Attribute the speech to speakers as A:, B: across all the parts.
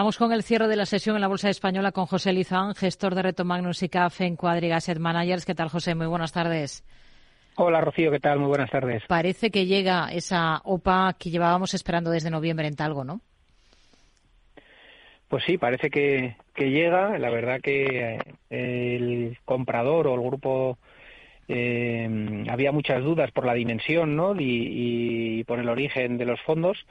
A: Vamos con el cierre de la sesión en la Bolsa Española con José Lizán, gestor de Reto Magnus y CAF en Quadriga Asset Managers. ¿Qué tal, José? Muy buenas tardes.
B: Hola, Rocío, ¿qué tal? Muy buenas tardes.
A: Parece que llega esa OPA que llevábamos esperando desde noviembre en Talgo, ¿no?
B: Pues sí, parece que, llega. La verdad que eh, el comprador o el grupo eh, había muchas dudas por la dimensión ¿no? y, por el origen de los fondos.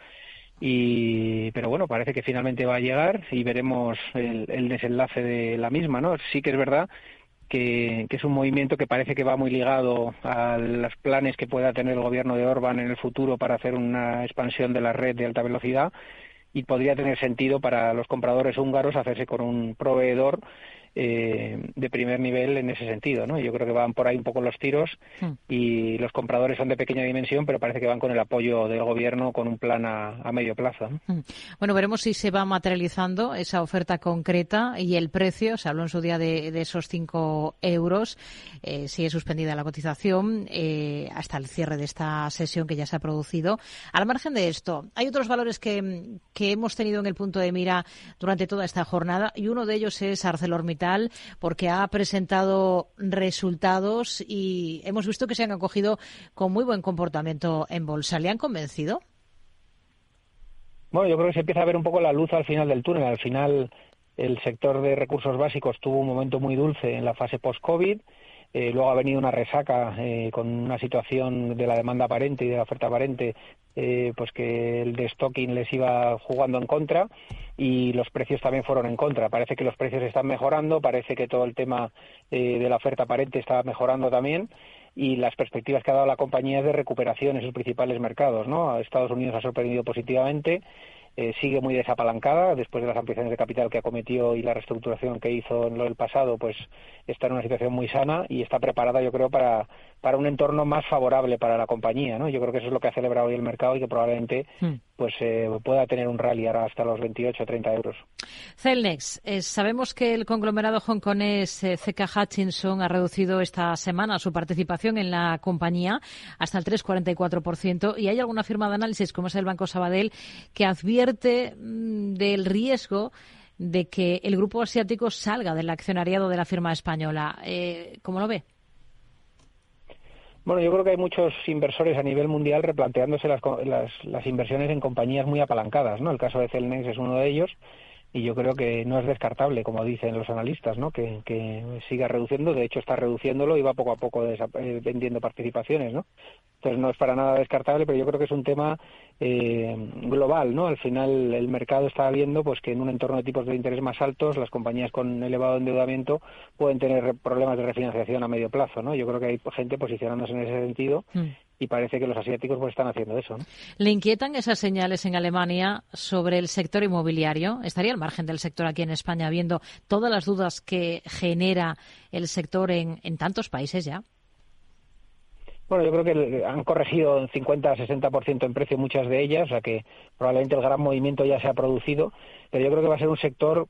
B: Y, pero bueno, parece que finalmente va a llegar y veremos el, desenlace de la misma, ¿no? Sí que es verdad que, es un movimiento que parece que va muy ligado a los planes que pueda tener el gobierno de Orban en el futuro para hacer una expansión de la red de alta velocidad y podría tener sentido para los compradores húngaros hacerse con un proveedor eh, de primer nivel en ese sentido, ¿no? Yo creo que van por ahí un poco los tiros hmm. y los compradores son de pequeña dimensión, pero parece que van con el apoyo del gobierno con un plan a, medio plazo. Hmm.
A: Bueno, veremos si se va materializando esa oferta concreta y el precio. Se habló en su día de, esos 5 euros. Eh, sigue suspendida la cotización eh, hasta el cierre de esta sesión que ya se ha producido. Al margen de esto, hay otros valores que, que hemos tenido en el punto de mira durante toda esta jornada y uno de ellos es ArcelorMittal porque ha presentado resultados y hemos visto que se han acogido con muy buen comportamiento en bolsa. ¿Le han convencido?
B: Bueno, yo creo que se empieza a ver un poco la luz al final del túnel. Al final, el sector de recursos básicos tuvo un momento muy dulce en la fase post-COVID. Eh, luego ha venido una resaca eh, con una situación de la demanda aparente y de la oferta aparente, eh, pues que el de stocking les iba jugando en contra y los precios también fueron en contra. Parece que los precios están mejorando, parece que todo el tema de la oferta aparente está mejorando también y las perspectivas que ha dado la compañía de recuperación en sus principales mercados. ¿no? Estados Unidos ha sorprendido positivamente eh, sigue muy desapalancada después de las ampliaciones de capital que acometió y la reestructuración que hizo en lo del pasado, pues está en una situación muy sana y está preparada, yo creo, para, para un entorno más favorable para la compañía, ¿no? Yo creo que eso es lo que ha celebrado hoy el mercado y que probablemente hmm. pues eh, pueda tener un rally ahora hasta los 28 o 30 euros.
A: Celnex, eh, sabemos que el conglomerado hongkonés eh, CK Hutchinson ha reducido esta semana su participación en la compañía hasta el 3,44% y hay alguna firma de análisis, como es el Banco Sabadell, que advierte mm, del riesgo de que el grupo asiático salga del accionariado de la firma española. ¿Cómo lo ve?
B: Bueno, yo creo que hay muchos inversores a nivel mundial replanteándose las, las, inversiones en compañías muy apalancadas, ¿no? El caso de Celnex es uno de ellos y yo creo que no es descartable, como dicen los analistas, ¿no? que, siga reduciendo, de hecho está reduciéndolo y va poco a poco eh, vendiendo participaciones, ¿no? Entonces no es para nada descartable, pero yo creo que es un tema eh, global, ¿no? Al final el mercado está viendo pues que en un entorno de tipos de interés más altos, las compañías con elevado endeudamiento pueden tener problemas de refinanciación a medio plazo, ¿no? Yo creo que hay gente posicionándose en ese sentido mm y parece que los asiáticos pues están haciendo eso. ¿no?
A: ¿Le inquietan esas señales en Alemania sobre el sector inmobiliario? ¿Estaría al margen del sector aquí en España viendo todas las dudas que genera el sector en, en tantos países ya?
B: Bueno, yo creo que han corregido un 50-60% en precio muchas de ellas, o sea que probablemente el gran movimiento ya se ha producido, pero yo creo que va a ser un sector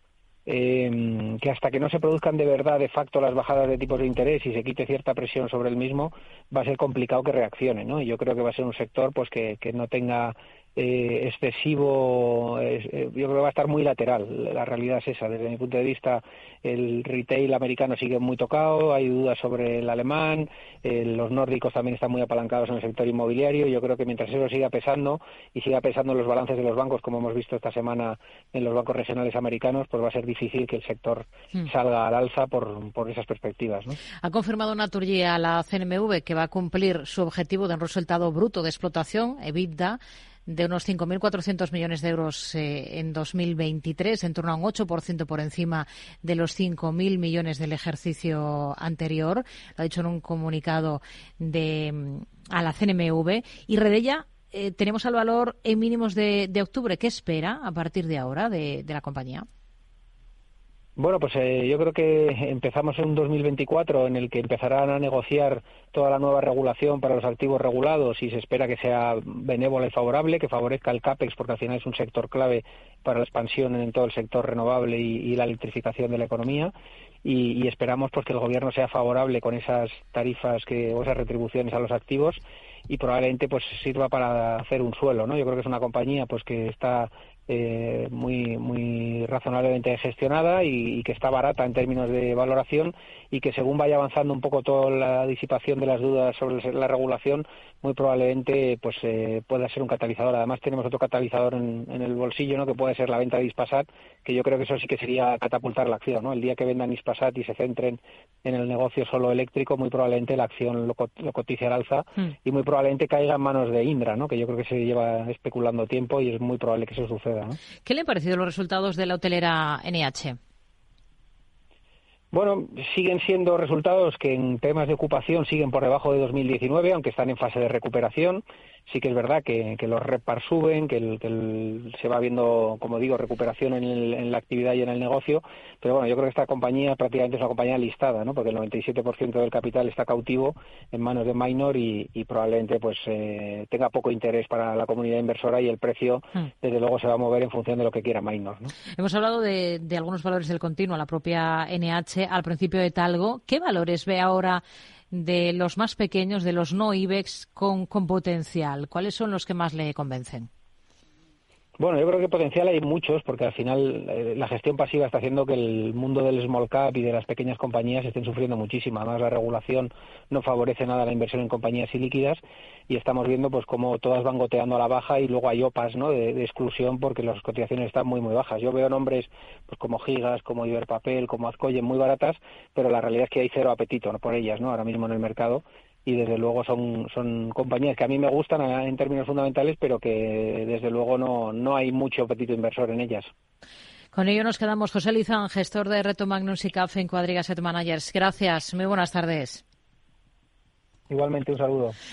B: eh, que hasta que no se produzcan de verdad, de facto, las bajadas de tipos de interés y se quite cierta presión sobre el mismo, va a ser complicado que reaccione, ¿no? Y yo creo que va a ser un sector pues que, que no tenga eh, excesivo, eh, yo creo que va a estar muy lateral. La realidad es esa. Desde mi punto de vista, el retail americano sigue muy tocado, hay dudas sobre el alemán, eh, los nórdicos también están muy apalancados en el sector inmobiliario. Yo creo que mientras eso siga pesando y siga pesando en los balances de los bancos, como hemos visto esta semana en los bancos regionales americanos, pues va a ser difícil que el sector hmm. salga al alza por, por esas perspectivas. ¿no?
A: Ha confirmado Naturgy a la CNMV que va a cumplir su objetivo de un resultado bruto de explotación, EBITDA, de unos 5.400 millones de euros eh, en 2023, en torno a un 8% por encima de los 5.000 millones del ejercicio anterior. Lo ha dicho en un comunicado de, mm, a la CNMV. Y Redella, eh, tenemos al valor en mínimos de, octubre. ¿Qué espera a partir de ahora de la compañía?
B: Bueno, pues eh, yo creo que empezamos en un 2024 en el que empezarán a negociar toda la nueva regulación para los activos regulados y se espera que sea benévola y favorable, que favorezca el CAPEX, porque al final es un sector clave para la expansión en todo el sector renovable y, la electrificación de la economía. Y, esperamos pues que el gobierno sea favorable con esas tarifas que, o esas retribuciones a los activos y probablemente pues sirva para hacer un suelo, ¿no? Yo creo que es una compañía pues que está eh, muy muy razonablemente gestionada y, que está barata en términos de valoración y que según vaya avanzando un poco toda la disipación de las dudas sobre la regulación muy probablemente pues eh, pueda ser un catalizador además tenemos otro catalizador en, el bolsillo no que puede ser la venta de Ispasat que yo creo que eso sí que sería catapultar la acción no el día que vendan Ispasat y se centren en el negocio solo eléctrico muy probablemente la acción lo, lo cotice al alza hmm. y muy probablemente caiga en manos de Indra no que yo creo que se lleva especulando tiempo y es muy probable que eso suceda
A: ¿Qué le han parecido los resultados de la hotelera NH?
B: Bueno, siguen siendo resultados que en temas de ocupación siguen por debajo de 2019, aunque están en fase de recuperación sí que es verdad que, los repar suben, que, se va viendo, como digo, recuperación en, la actividad y en el negocio, pero bueno, yo creo que esta compañía prácticamente es una compañía listada, ¿no? Porque el 97% del capital está cautivo en manos de minor y, probablemente pues eh, tenga poco interés para la comunidad inversora y el precio, hmm. desde luego, se va a mover en función de lo que quiera minor.
A: Hemos hablado de, de algunos valores del continuo, la propia NH al principio de Talgo. ¿Qué valores ve ahora? De los más pequeños, de los no IBEX con, con potencial? ¿Cuáles son los que más le convencen?
B: Bueno, yo creo que potencial hay muchos, porque al final eh, la gestión pasiva está haciendo que el mundo del small cap y de las pequeñas compañías estén sufriendo muchísimo. Además, la regulación no favorece nada la inversión en compañías ilíquidas y estamos viendo pues cómo todas van goteando a la baja y luego hay OPAs ¿no? de, exclusión porque las cotizaciones están muy, muy bajas. Yo veo nombres pues como Gigas, como Iberpapel, como Azcoyen muy baratas, pero la realidad es que hay cero apetito por ellas ¿no? ahora mismo en el mercado y desde luego son, son compañías que a mí me gustan en términos fundamentales, pero que desde luego no, no hay mucho apetito inversor en ellas.
A: Con ello nos quedamos. José Lizán, gestor de Reto Magnus y CAF en Cuadriga Set Managers. Gracias. Muy buenas tardes.
B: Igualmente, un saludo.